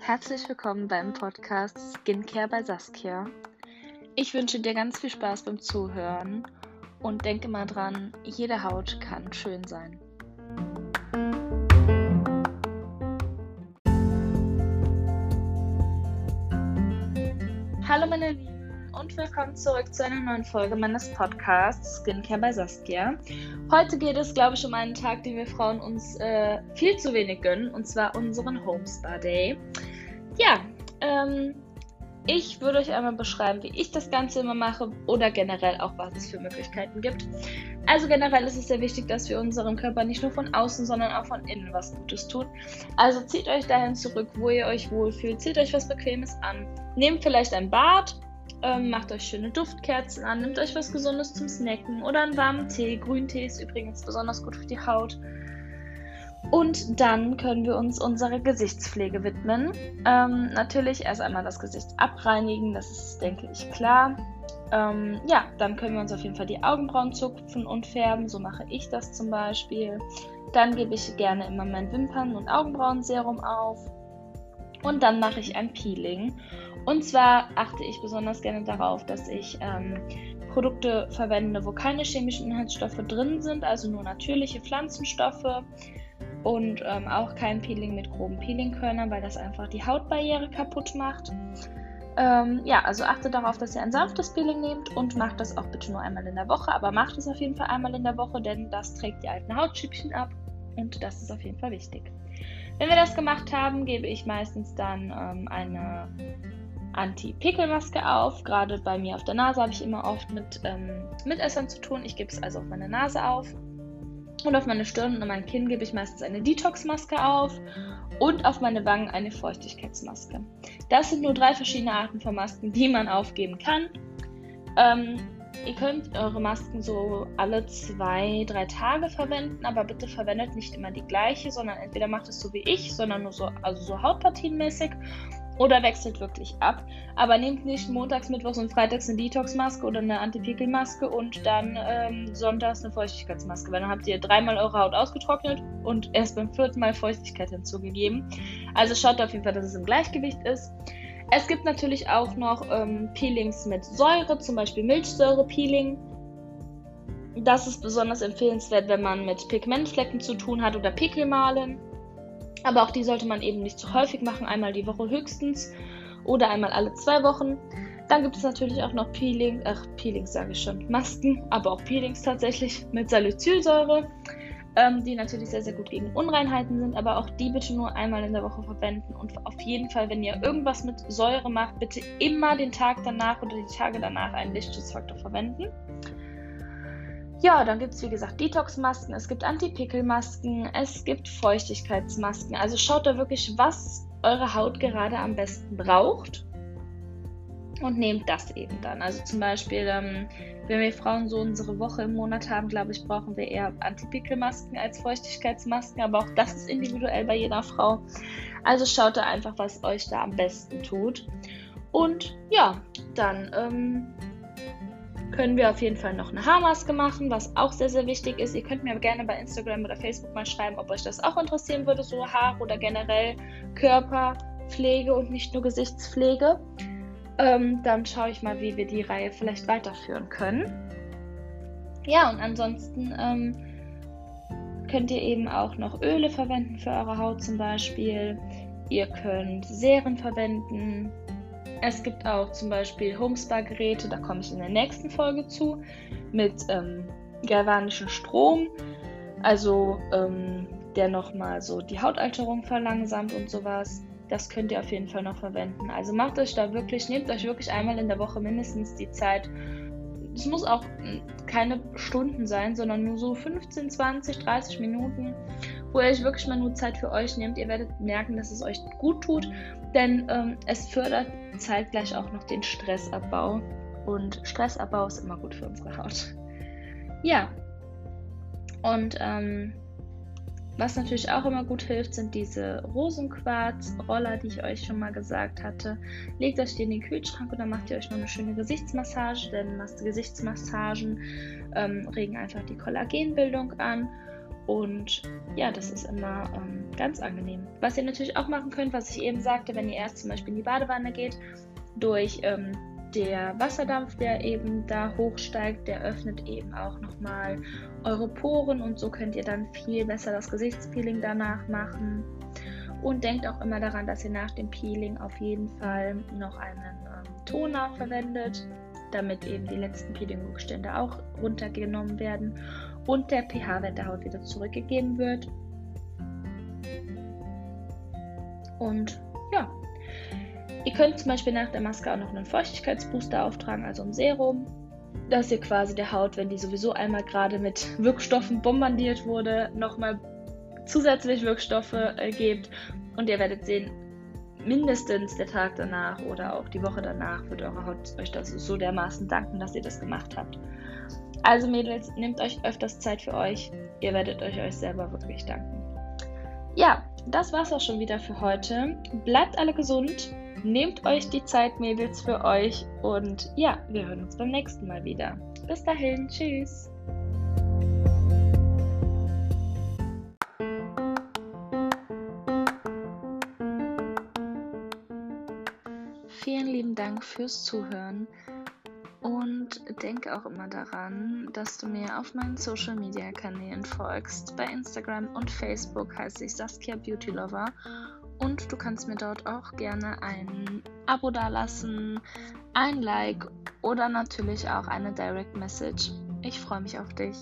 Herzlich willkommen beim Podcast Skincare bei Saskia. Ich wünsche dir ganz viel Spaß beim Zuhören und denke mal dran, jede Haut kann schön sein. Hallo meine Lieben und willkommen zurück zu einer neuen Folge meines Podcasts Skincare bei Saskia. Heute geht es, glaube ich, um einen Tag, den wir Frauen uns äh, viel zu wenig gönnen, und zwar unseren Home Day. Ja, ähm, ich würde euch einmal beschreiben, wie ich das Ganze immer mache oder generell auch, was es für Möglichkeiten gibt. Also generell ist es sehr wichtig, dass wir unserem Körper nicht nur von außen, sondern auch von innen was Gutes tun. Also zieht euch dahin zurück, wo ihr euch wohlfühlt, zieht euch was Bequemes an, nehmt vielleicht ein Bad, ähm, macht euch schöne Duftkerzen an, nehmt euch was Gesundes zum Snacken oder einen warmen Tee. Grüntee ist übrigens besonders gut für die Haut. Und dann können wir uns unserer Gesichtspflege widmen. Ähm, natürlich erst einmal das Gesicht abreinigen, das ist, denke ich, klar. Ähm, ja, dann können wir uns auf jeden Fall die Augenbrauen zupfen und färben. So mache ich das zum Beispiel. Dann gebe ich gerne immer mein Wimpern- und Augenbrauenserum auf. Und dann mache ich ein Peeling. Und zwar achte ich besonders gerne darauf, dass ich ähm, Produkte verwende, wo keine chemischen Inhaltsstoffe drin sind, also nur natürliche Pflanzenstoffe und ähm, auch kein Peeling mit groben Peelingkörnern, weil das einfach die Hautbarriere kaputt macht. Ähm, ja, also achtet darauf, dass ihr ein sanftes Peeling nehmt und macht das auch bitte nur einmal in der Woche, aber macht es auf jeden Fall einmal in der Woche, denn das trägt die alten Hautschüppchen ab und das ist auf jeden Fall wichtig. Wenn wir das gemacht haben, gebe ich meistens dann ähm, eine Anti-Pickelmaske auf. Gerade bei mir auf der Nase habe ich immer oft mit ähm, Mitessern zu tun. Ich gebe es also auf meine Nase auf und auf meine Stirn und mein Kinn gebe ich meistens eine Detox-Maske auf und auf meine Wangen eine Feuchtigkeitsmaske. Das sind nur drei verschiedene Arten von Masken, die man aufgeben kann. Ähm, ihr könnt eure Masken so alle zwei, drei Tage verwenden, aber bitte verwendet nicht immer die gleiche, sondern entweder macht es so wie ich, sondern nur so, also so hautpartienmäßig oder wechselt wirklich ab. Aber nehmt nicht montags, mittwochs und freitags eine Detox-Maske oder eine Anti-Pickel-Maske und dann ähm, sonntags eine Feuchtigkeitsmaske. Weil dann habt ihr dreimal eure Haut ausgetrocknet und erst beim vierten Mal Feuchtigkeit hinzugegeben. Also schaut auf jeden Fall, dass es im Gleichgewicht ist. Es gibt natürlich auch noch ähm, Peelings mit Säure, zum Beispiel Milchsäure-Peeling. Das ist besonders empfehlenswert, wenn man mit Pigmentflecken zu tun hat oder Pickelmalen. Aber auch die sollte man eben nicht zu häufig machen, einmal die Woche höchstens oder einmal alle zwei Wochen. Dann gibt es natürlich auch noch Peeling, ach, Peelings sage ich schon, Masken, aber auch Peelings tatsächlich mit Salicylsäure, ähm, die natürlich sehr, sehr gut gegen Unreinheiten sind, aber auch die bitte nur einmal in der Woche verwenden und auf jeden Fall, wenn ihr irgendwas mit Säure macht, bitte immer den Tag danach oder die Tage danach einen Lichtschutzfaktor verwenden. Ja, dann gibt es wie gesagt Detox-Masken, es gibt Anti-Pickel-Masken, es gibt Feuchtigkeitsmasken. Also schaut da wirklich, was eure Haut gerade am besten braucht und nehmt das eben dann. Also zum Beispiel, ähm, wenn wir Frauen so unsere Woche im Monat haben, glaube ich, brauchen wir eher Anti-Pickel-Masken als Feuchtigkeitsmasken, aber auch das ist individuell bei jeder Frau. Also schaut da einfach, was euch da am besten tut. Und ja, dann ähm, können wir auf jeden Fall noch eine Haarmaske machen, was auch sehr, sehr wichtig ist. Ihr könnt mir gerne bei Instagram oder Facebook mal schreiben, ob euch das auch interessieren würde, so Haare oder generell Körperpflege und nicht nur Gesichtspflege. Ähm, dann schaue ich mal, wie wir die Reihe vielleicht weiterführen können. Ja, und ansonsten ähm, könnt ihr eben auch noch Öle verwenden für eure Haut zum Beispiel. Ihr könnt Serien verwenden, es gibt auch zum Beispiel Homespa-Geräte, da komme ich in der nächsten Folge zu, mit ähm, galvanischem Strom, also ähm, der nochmal so die Hautalterung verlangsamt und sowas. Das könnt ihr auf jeden Fall noch verwenden. Also macht euch da wirklich, nehmt euch wirklich einmal in der Woche mindestens die Zeit. Es muss auch keine Stunden sein, sondern nur so 15, 20, 30 Minuten wo ihr euch wirklich mal nur Zeit für euch nehmt. Ihr werdet merken, dass es euch gut tut, denn ähm, es fördert zeitgleich auch noch den Stressabbau. Und Stressabbau ist immer gut für unsere Haut. Ja. Und ähm, Was natürlich auch immer gut hilft, sind diese Rosenquarz-Roller, die ich euch schon mal gesagt hatte. Legt euch die in den Kühlschrank und dann macht ihr euch noch eine schöne Gesichtsmassage, denn Gesichtsmassagen ähm, regen einfach die Kollagenbildung an. Und ja, das ist immer ähm, ganz angenehm. Was ihr natürlich auch machen könnt, was ich eben sagte, wenn ihr erst zum Beispiel in die Badewanne geht, durch ähm, der Wasserdampf, der eben da hochsteigt, der öffnet eben auch nochmal eure Poren und so könnt ihr dann viel besser das Gesichtspeeling danach machen. Und denkt auch immer daran, dass ihr nach dem Peeling auf jeden Fall noch einen ähm, Toner verwendet, damit eben die letzten Peeling-Rückstände auch runtergenommen werden und der pH-Wert der Haut wieder zurückgegeben wird. Und ja, Ihr könnt zum Beispiel nach der Maske auch noch einen Feuchtigkeitsbooster auftragen, also ein Serum, dass ihr quasi der Haut, wenn die sowieso einmal gerade mit Wirkstoffen bombardiert wurde, nochmal zusätzlich Wirkstoffe äh, gebt. Und ihr werdet sehen, mindestens der Tag danach oder auch die Woche danach wird eure Haut euch das so dermaßen danken, dass ihr das gemacht habt. Also Mädels, nehmt euch öfters Zeit für euch. Ihr werdet euch euch selber wirklich danken. Ja, das war's auch schon wieder für heute. Bleibt alle gesund Nehmt euch die Zeit, Mädels, für euch. Und ja, wir hören uns beim nächsten Mal wieder. Bis dahin, tschüss. Vielen lieben Dank fürs Zuhören. Und denke auch immer daran, dass du mir auf meinen Social Media Kanälen folgst. Bei Instagram und Facebook heiße ich Saskia Beauty Lover und du kannst mir dort auch gerne ein Abo dalassen, ein Like oder natürlich auch eine Direct Message. Ich freue mich auf dich.